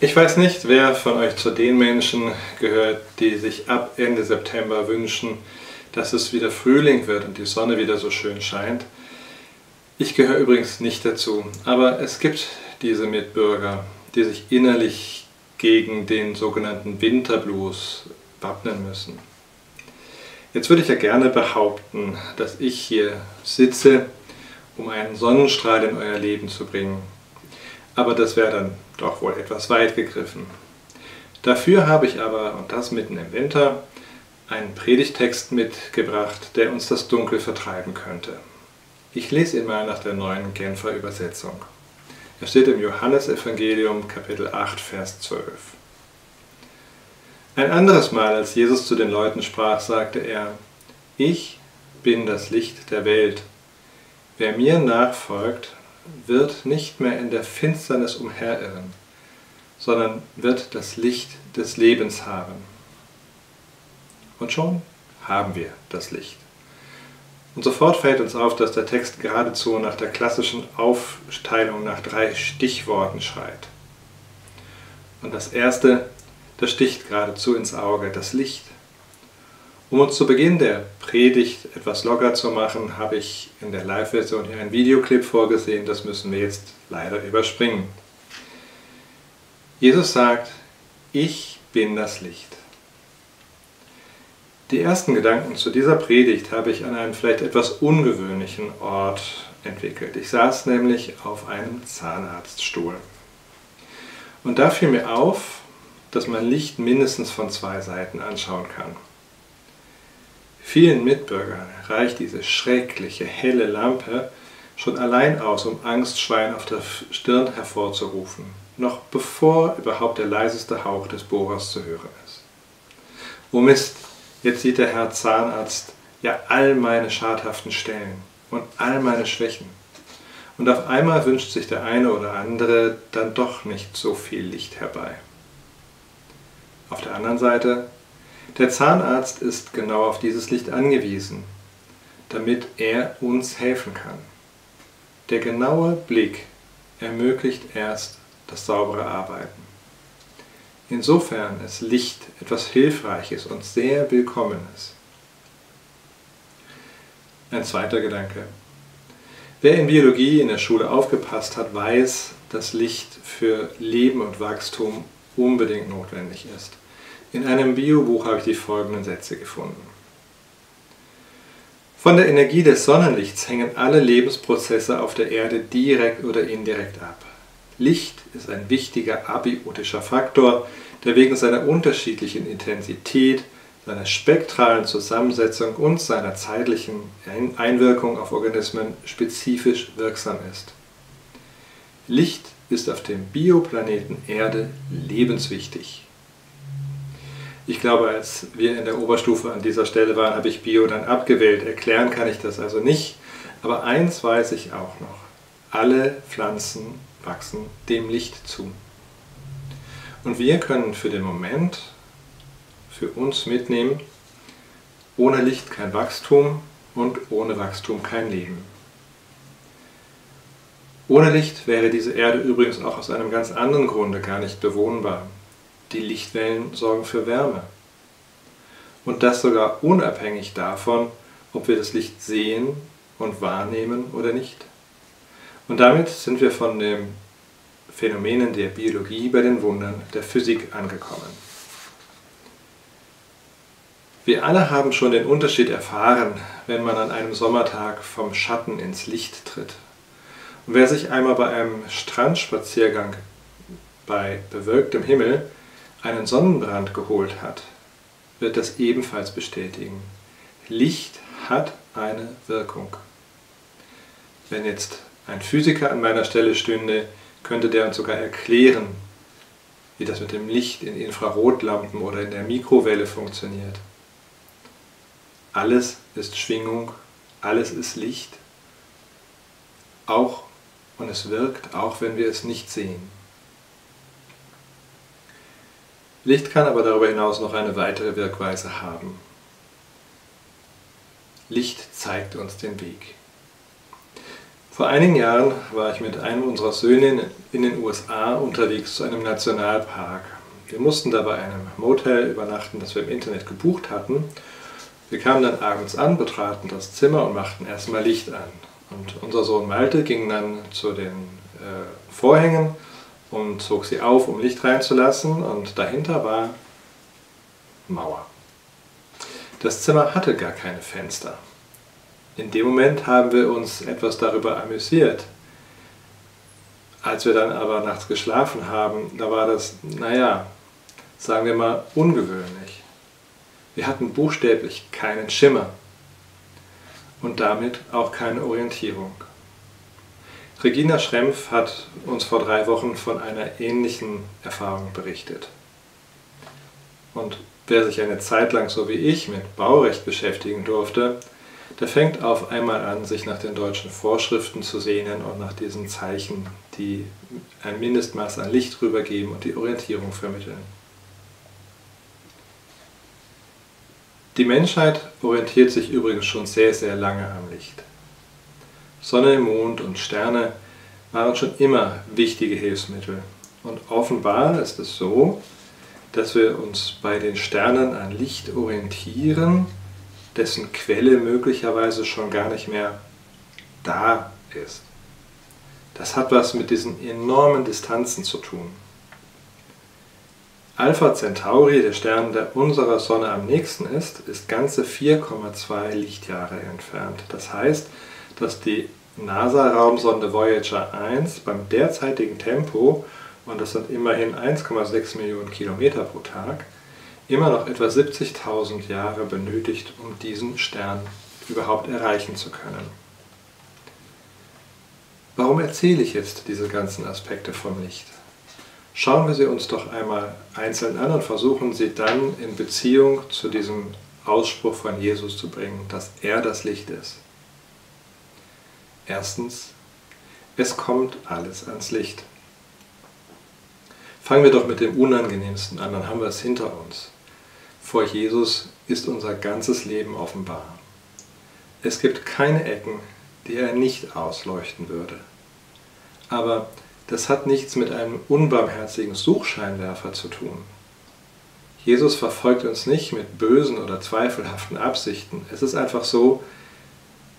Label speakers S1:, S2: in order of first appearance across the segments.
S1: Ich weiß nicht, wer von euch zu den Menschen gehört, die sich ab Ende September wünschen, dass es wieder Frühling wird und die Sonne wieder so schön scheint. Ich gehöre übrigens nicht dazu, aber es gibt diese Mitbürger, die sich innerlich gegen den sogenannten Winterblues wappnen müssen. Jetzt würde ich ja gerne behaupten, dass ich hier sitze, um einen Sonnenstrahl in euer Leben zu bringen. Aber das wäre dann doch wohl etwas weit gegriffen. Dafür habe ich aber, und das mitten im Winter, einen Predigtext mitgebracht, der uns das Dunkel vertreiben könnte. Ich lese ihn mal nach der neuen Genfer Übersetzung. Er steht im Johannesevangelium Kapitel 8, Vers 12. Ein anderes Mal, als Jesus zu den Leuten sprach, sagte er, Ich bin das Licht der Welt. Wer mir nachfolgt, wird nicht mehr in der Finsternis umherirren, sondern wird das Licht des Lebens haben. Und schon haben wir das Licht. Und sofort fällt uns auf, dass der Text geradezu nach der klassischen Aufteilung nach drei Stichworten schreit. Und das erste, das sticht geradezu ins Auge, das Licht. Um uns zu Beginn der Predigt etwas locker zu machen, habe ich in der Live-Version hier einen Videoclip vorgesehen, das müssen wir jetzt leider überspringen. Jesus sagt, ich bin das Licht. Die ersten Gedanken zu dieser Predigt habe ich an einem vielleicht etwas ungewöhnlichen Ort entwickelt. Ich saß nämlich auf einem Zahnarztstuhl. Und da fiel mir auf, dass man Licht mindestens von zwei Seiten anschauen kann. Vielen Mitbürgern reicht diese schreckliche, helle Lampe schon allein aus, um Angstschwein auf der Stirn hervorzurufen, noch bevor überhaupt der leiseste Hauch des Bohrers zu hören ist. Oh Mist, jetzt sieht der Herr Zahnarzt ja all meine schadhaften Stellen und all meine Schwächen. Und auf einmal wünscht sich der eine oder andere dann doch nicht so viel Licht herbei. Auf der anderen Seite der Zahnarzt ist genau auf dieses Licht angewiesen, damit er uns helfen kann. Der genaue Blick ermöglicht erst das saubere Arbeiten. Insofern ist Licht etwas Hilfreiches und sehr Willkommenes. Ein zweiter Gedanke. Wer in Biologie in der Schule aufgepasst hat, weiß, dass Licht für Leben und Wachstum unbedingt notwendig ist. In einem Biobuch habe ich die folgenden Sätze gefunden. Von der Energie des Sonnenlichts hängen alle Lebensprozesse auf der Erde direkt oder indirekt ab. Licht ist ein wichtiger abiotischer Faktor, der wegen seiner unterschiedlichen Intensität, seiner spektralen Zusammensetzung und seiner zeitlichen Einwirkung auf Organismen spezifisch wirksam ist. Licht ist auf dem Bioplaneten Erde lebenswichtig. Ich glaube, als wir in der Oberstufe an dieser Stelle waren, habe ich Bio dann abgewählt. Erklären kann ich das also nicht. Aber eins weiß ich auch noch. Alle Pflanzen wachsen dem Licht zu. Und wir können für den Moment für uns mitnehmen, ohne Licht kein Wachstum und ohne Wachstum kein Leben. Ohne Licht wäre diese Erde übrigens auch aus einem ganz anderen Grunde gar nicht bewohnbar. Die Lichtwellen sorgen für Wärme. Und das sogar unabhängig davon, ob wir das Licht sehen und wahrnehmen oder nicht. Und damit sind wir von den Phänomenen der Biologie bei den Wundern der Physik angekommen. Wir alle haben schon den Unterschied erfahren, wenn man an einem Sommertag vom Schatten ins Licht tritt. Und wer sich einmal bei einem Strandspaziergang bei bewölktem Himmel einen Sonnenbrand geholt hat, wird das ebenfalls bestätigen. Licht hat eine Wirkung. Wenn jetzt ein Physiker an meiner Stelle stünde, könnte der uns sogar erklären, wie das mit dem Licht in Infrarotlampen oder in der Mikrowelle funktioniert. Alles ist Schwingung, alles ist Licht, auch und es wirkt, auch wenn wir es nicht sehen. Licht kann aber darüber hinaus noch eine weitere Wirkweise haben. Licht zeigt uns den Weg. Vor einigen Jahren war ich mit einem unserer Söhne in den USA unterwegs zu einem Nationalpark. Wir mussten da bei einem Motel übernachten, das wir im Internet gebucht hatten. Wir kamen dann abends an, betraten das Zimmer und machten erstmal Licht an. Und unser Sohn Malte ging dann zu den äh, Vorhängen und zog sie auf, um Licht reinzulassen. Und dahinter war Mauer. Das Zimmer hatte gar keine Fenster. In dem Moment haben wir uns etwas darüber amüsiert. Als wir dann aber nachts geschlafen haben, da war das, naja, sagen wir mal, ungewöhnlich. Wir hatten buchstäblich keinen Schimmer und damit auch keine Orientierung. Regina Schrempf hat uns vor drei Wochen von einer ähnlichen Erfahrung berichtet. Und wer sich eine Zeit lang so wie ich mit Baurecht beschäftigen durfte, der fängt auf einmal an, sich nach den deutschen Vorschriften zu sehnen und nach diesen Zeichen, die ein Mindestmaß an Licht rübergeben und die Orientierung vermitteln. Die Menschheit orientiert sich übrigens schon sehr, sehr lange am Licht. Sonne, Mond und Sterne waren schon immer wichtige Hilfsmittel. Und offenbar ist es so, dass wir uns bei den Sternen an Licht orientieren, dessen Quelle möglicherweise schon gar nicht mehr da ist. Das hat was mit diesen enormen Distanzen zu tun. Alpha Centauri, der Stern, der unserer Sonne am nächsten ist, ist ganze 4,2 Lichtjahre entfernt. Das heißt, dass die NASA-Raumsonde Voyager 1 beim derzeitigen Tempo, und das sind immerhin 1,6 Millionen Kilometer pro Tag, immer noch etwa 70.000 Jahre benötigt, um diesen Stern überhaupt erreichen zu können. Warum erzähle ich jetzt diese ganzen Aspekte vom Licht? Schauen wir sie uns doch einmal einzeln an und versuchen sie dann in Beziehung zu diesem Ausspruch von Jesus zu bringen, dass er das Licht ist. Erstens, es kommt alles ans Licht. Fangen wir doch mit dem Unangenehmsten an, dann haben wir es hinter uns. Vor Jesus ist unser ganzes Leben offenbar. Es gibt keine Ecken, die er nicht ausleuchten würde. Aber das hat nichts mit einem unbarmherzigen Suchscheinwerfer zu tun. Jesus verfolgt uns nicht mit bösen oder zweifelhaften Absichten. Es ist einfach so,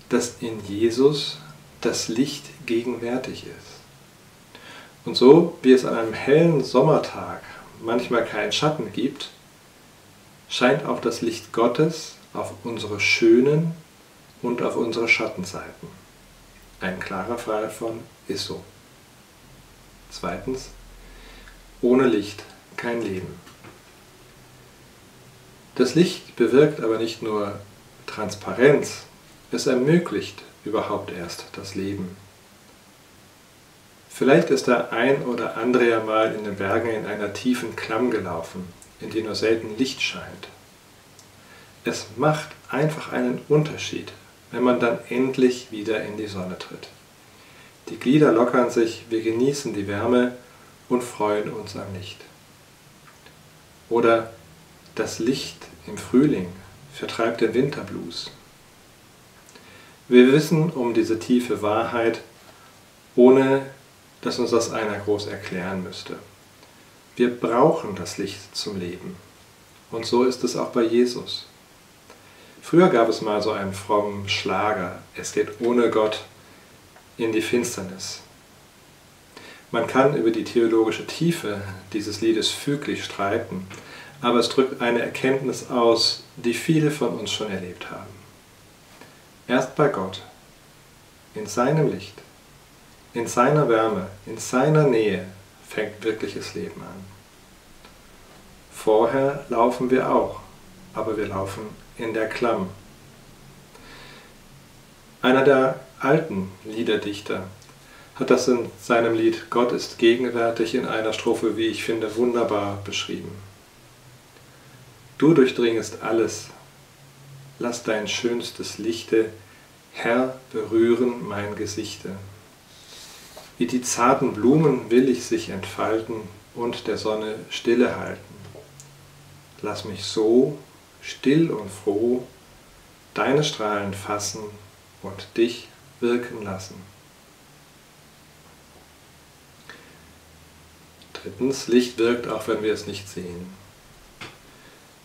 S1: dass in Jesus das Licht gegenwärtig ist. Und so wie es an einem hellen Sommertag manchmal keinen Schatten gibt, scheint auch das Licht Gottes auf unsere schönen und auf unsere Schattenseiten. Ein klarer Fall von ist so. Zweitens, ohne Licht kein Leben. Das Licht bewirkt aber nicht nur Transparenz, es ermöglicht überhaupt erst das Leben. Vielleicht ist der ein oder andere ja mal in den Bergen in einer tiefen Klamm gelaufen in die nur selten Licht scheint. Es macht einfach einen Unterschied, wenn man dann endlich wieder in die Sonne tritt. Die Glieder lockern sich, wir genießen die Wärme und freuen uns am Licht. Oder das Licht im Frühling vertreibt den Winterblues. Wir wissen um diese tiefe Wahrheit, ohne dass uns das einer groß erklären müsste. Wir brauchen das Licht zum Leben. Und so ist es auch bei Jesus. Früher gab es mal so einen frommen Schlager, es geht ohne Gott in die Finsternis. Man kann über die theologische Tiefe dieses Liedes füglich streiten, aber es drückt eine Erkenntnis aus, die viele von uns schon erlebt haben. Erst bei Gott, in seinem Licht, in seiner Wärme, in seiner Nähe fängt wirkliches Leben an. Vorher laufen wir auch, aber wir laufen in der Klamm. Einer der alten Liederdichter hat das in seinem Lied Gott ist gegenwärtig in einer Strophe, wie ich finde, wunderbar beschrieben. Du durchdringest alles, lass dein schönstes Lichte, Herr, berühren mein Gesichte. Wie die zarten Blumen will ich sich entfalten und der Sonne stille halten. Lass mich so, still und froh, deine Strahlen fassen und dich wirken lassen. Drittens, Licht wirkt, auch wenn wir es nicht sehen.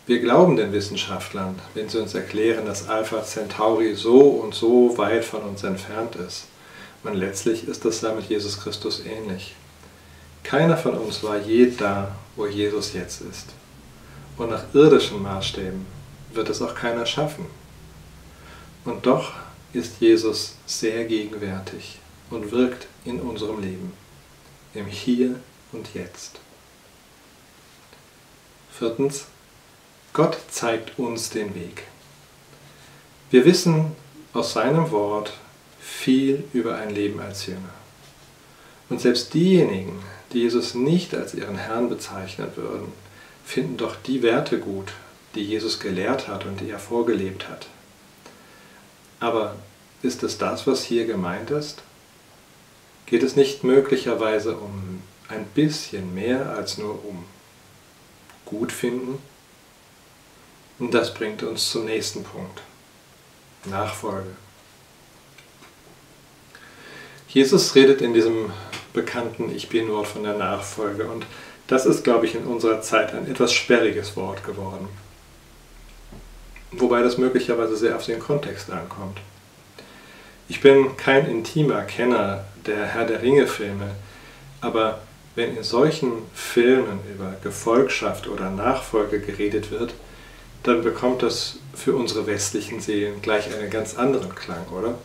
S1: Wir glauben den Wissenschaftlern, wenn sie uns erklären, dass Alpha Centauri so und so weit von uns entfernt ist. Und letztlich ist das da mit Jesus Christus ähnlich. Keiner von uns war je da, wo Jesus jetzt ist. Und nach irdischen Maßstäben wird es auch keiner schaffen. Und doch ist Jesus sehr gegenwärtig und wirkt in unserem Leben, im Hier und Jetzt. Viertens, Gott zeigt uns den Weg. Wir wissen aus seinem Wort viel über ein Leben als Jünger. Und selbst diejenigen, die Jesus nicht als ihren Herrn bezeichnen würden, finden doch die Werte gut, die Jesus gelehrt hat und die er vorgelebt hat. Aber ist es das, was hier gemeint ist? Geht es nicht möglicherweise um ein bisschen mehr als nur um Gutfinden? Und das bringt uns zum nächsten Punkt. Nachfolge. Jesus redet in diesem bekannten Ich bin Wort von der Nachfolge und das ist, glaube ich, in unserer Zeit ein etwas sperriges Wort geworden. Wobei das möglicherweise sehr auf den Kontext ankommt. Ich bin kein intimer Kenner der Herr der Ringe-Filme, aber wenn in solchen Filmen über Gefolgschaft oder Nachfolge geredet wird, dann bekommt das für unsere westlichen Seelen gleich einen ganz anderen Klang, oder?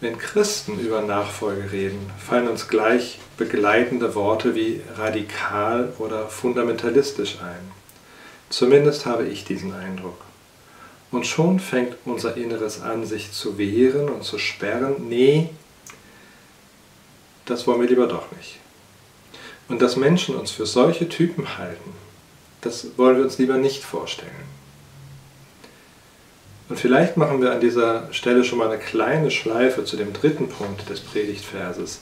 S1: Wenn Christen über Nachfolge reden, fallen uns gleich begleitende Worte wie radikal oder fundamentalistisch ein. Zumindest habe ich diesen Eindruck. Und schon fängt unser Inneres an, sich zu wehren und zu sperren. Nee, das wollen wir lieber doch nicht. Und dass Menschen uns für solche Typen halten, das wollen wir uns lieber nicht vorstellen. Und vielleicht machen wir an dieser Stelle schon mal eine kleine Schleife zu dem dritten Punkt des Predigtverses.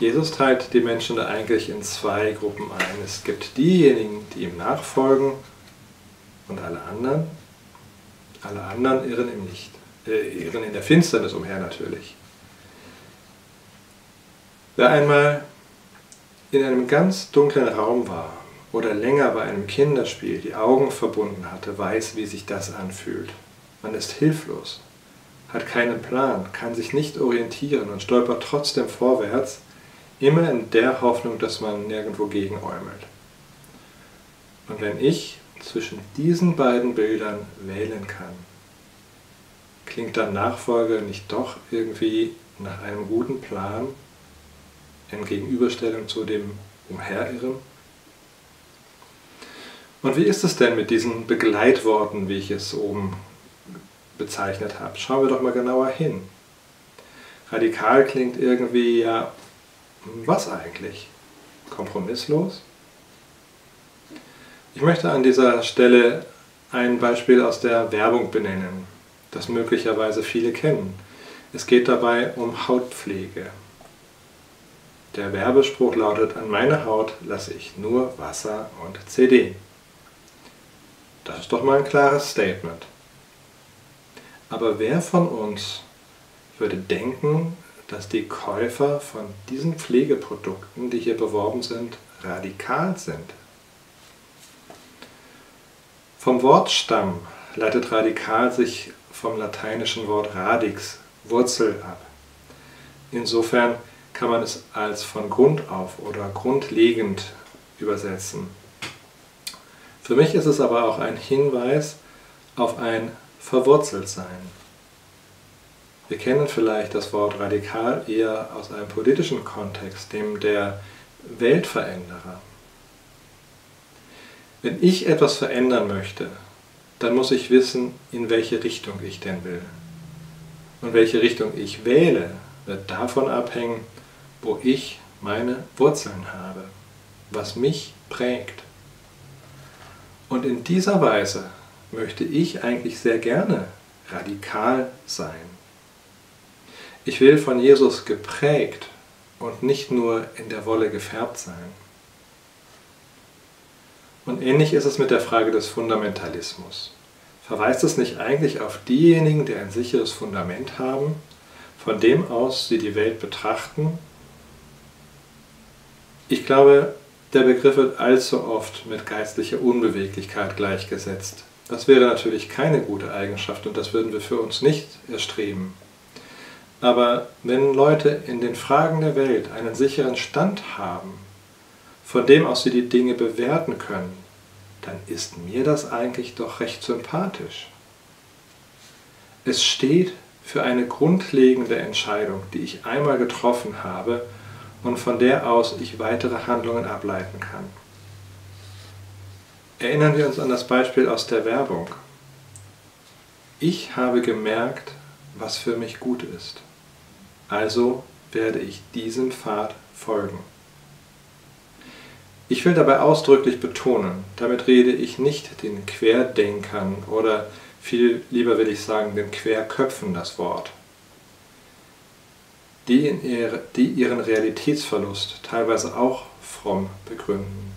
S1: Jesus teilt die Menschen da eigentlich in zwei Gruppen ein. Es gibt diejenigen, die ihm nachfolgen und alle anderen. Alle anderen irren im Licht, äh, irren in der Finsternis umher natürlich. Wer einmal in einem ganz dunklen Raum war oder länger bei einem Kinderspiel die Augen verbunden hatte, weiß, wie sich das anfühlt. Man ist hilflos, hat keinen Plan, kann sich nicht orientieren und stolpert trotzdem vorwärts, immer in der Hoffnung, dass man nirgendwo gegenäumelt. Und wenn ich zwischen diesen beiden Bildern wählen kann, klingt dann Nachfolge nicht doch irgendwie nach einem guten Plan in Gegenüberstellung zu dem Umherirren? Und wie ist es denn mit diesen Begleitworten, wie ich es oben bezeichnet habe. Schauen wir doch mal genauer hin. Radikal klingt irgendwie ja, was eigentlich? Kompromisslos? Ich möchte an dieser Stelle ein Beispiel aus der Werbung benennen, das möglicherweise viele kennen. Es geht dabei um Hautpflege. Der Werbespruch lautet, an meine Haut lasse ich nur Wasser und CD. Das ist doch mal ein klares Statement. Aber wer von uns würde denken, dass die Käufer von diesen Pflegeprodukten, die hier beworben sind, radikal sind? Vom Wortstamm leitet radikal sich vom lateinischen Wort radix, Wurzel ab. Insofern kann man es als von Grund auf oder grundlegend übersetzen. Für mich ist es aber auch ein Hinweis auf ein verwurzelt sein. Wir kennen vielleicht das Wort radikal eher aus einem politischen Kontext, dem der Weltveränderer. Wenn ich etwas verändern möchte, dann muss ich wissen, in welche Richtung ich denn will. Und welche Richtung ich wähle, wird davon abhängen, wo ich meine Wurzeln habe, was mich prägt. Und in dieser Weise möchte ich eigentlich sehr gerne radikal sein. Ich will von Jesus geprägt und nicht nur in der Wolle gefärbt sein. Und ähnlich ist es mit der Frage des Fundamentalismus. Verweist es nicht eigentlich auf diejenigen, die ein sicheres Fundament haben, von dem aus sie die Welt betrachten? Ich glaube, der Begriff wird allzu oft mit geistlicher Unbeweglichkeit gleichgesetzt. Das wäre natürlich keine gute Eigenschaft und das würden wir für uns nicht erstreben. Aber wenn Leute in den Fragen der Welt einen sicheren Stand haben, von dem aus sie die Dinge bewerten können, dann ist mir das eigentlich doch recht sympathisch. Es steht für eine grundlegende Entscheidung, die ich einmal getroffen habe und von der aus ich weitere Handlungen ableiten kann. Erinnern wir uns an das Beispiel aus der Werbung. Ich habe gemerkt, was für mich gut ist. Also werde ich diesem Pfad folgen. Ich will dabei ausdrücklich betonen, damit rede ich nicht den Querdenkern oder viel lieber will ich sagen den Querköpfen das Wort, die, ihre, die ihren Realitätsverlust teilweise auch fromm begründen.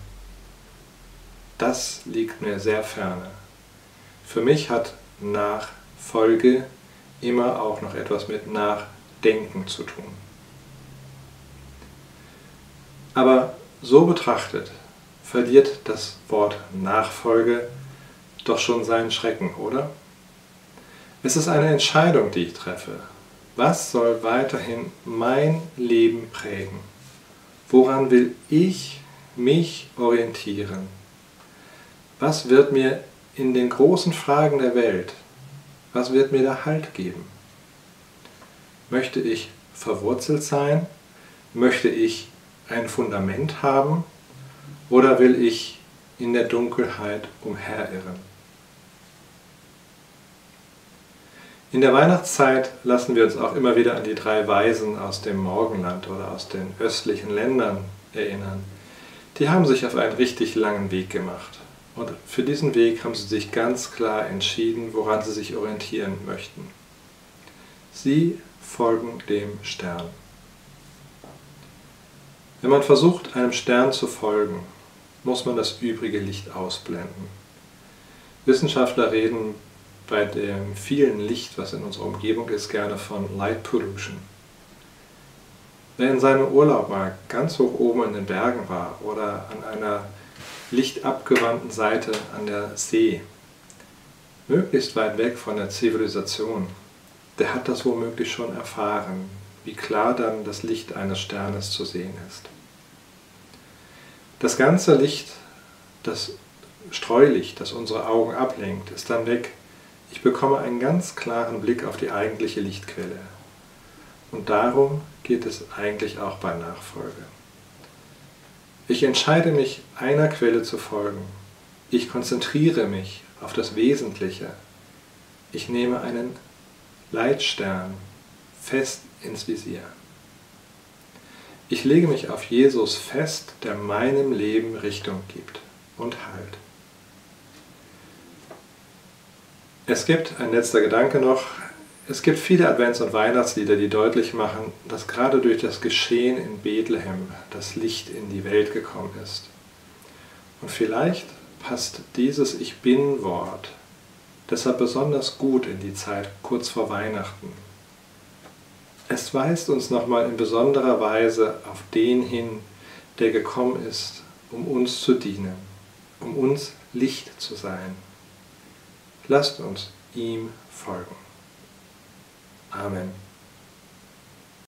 S1: Das liegt mir sehr ferne. Für mich hat Nachfolge immer auch noch etwas mit Nachdenken zu tun. Aber so betrachtet verliert das Wort Nachfolge doch schon seinen Schrecken, oder? Es ist eine Entscheidung, die ich treffe. Was soll weiterhin mein Leben prägen? Woran will ich mich orientieren? Was wird mir in den großen Fragen der Welt, was wird mir da Halt geben? Möchte ich verwurzelt sein? Möchte ich ein Fundament haben oder will ich in der Dunkelheit umherirren? In der Weihnachtszeit lassen wir uns auch immer wieder an die drei Weisen aus dem Morgenland oder aus den östlichen Ländern erinnern. Die haben sich auf einen richtig langen Weg gemacht. Und für diesen Weg haben sie sich ganz klar entschieden, woran sie sich orientieren möchten. Sie folgen dem Stern. Wenn man versucht, einem Stern zu folgen, muss man das übrige Licht ausblenden. Wissenschaftler reden bei dem vielen Licht, was in unserer Umgebung ist, gerne von Light Pollution. Wer in seinem Urlaub mal ganz hoch oben in den Bergen war oder an einer lichtabgewandten Seite an der See, möglichst weit weg von der Zivilisation, der hat das womöglich schon erfahren, wie klar dann das Licht eines Sternes zu sehen ist. Das ganze Licht, das Streulicht, das unsere Augen ablenkt, ist dann weg. Ich bekomme einen ganz klaren Blick auf die eigentliche Lichtquelle. Und darum geht es eigentlich auch bei Nachfolge. Ich entscheide mich, einer Quelle zu folgen. Ich konzentriere mich auf das Wesentliche. Ich nehme einen Leitstern fest ins Visier. Ich lege mich auf Jesus fest, der meinem Leben Richtung gibt und Halt. Es gibt, ein letzter Gedanke noch, es gibt viele Advents- und Weihnachtslieder, die deutlich machen, dass gerade durch das Geschehen in Bethlehem das Licht in die Welt gekommen ist. Und vielleicht passt dieses Ich bin-Wort deshalb besonders gut in die Zeit kurz vor Weihnachten. Es weist uns nochmal in besonderer Weise auf den hin, der gekommen ist, um uns zu dienen, um uns Licht zu sein. Lasst uns ihm folgen. Amen.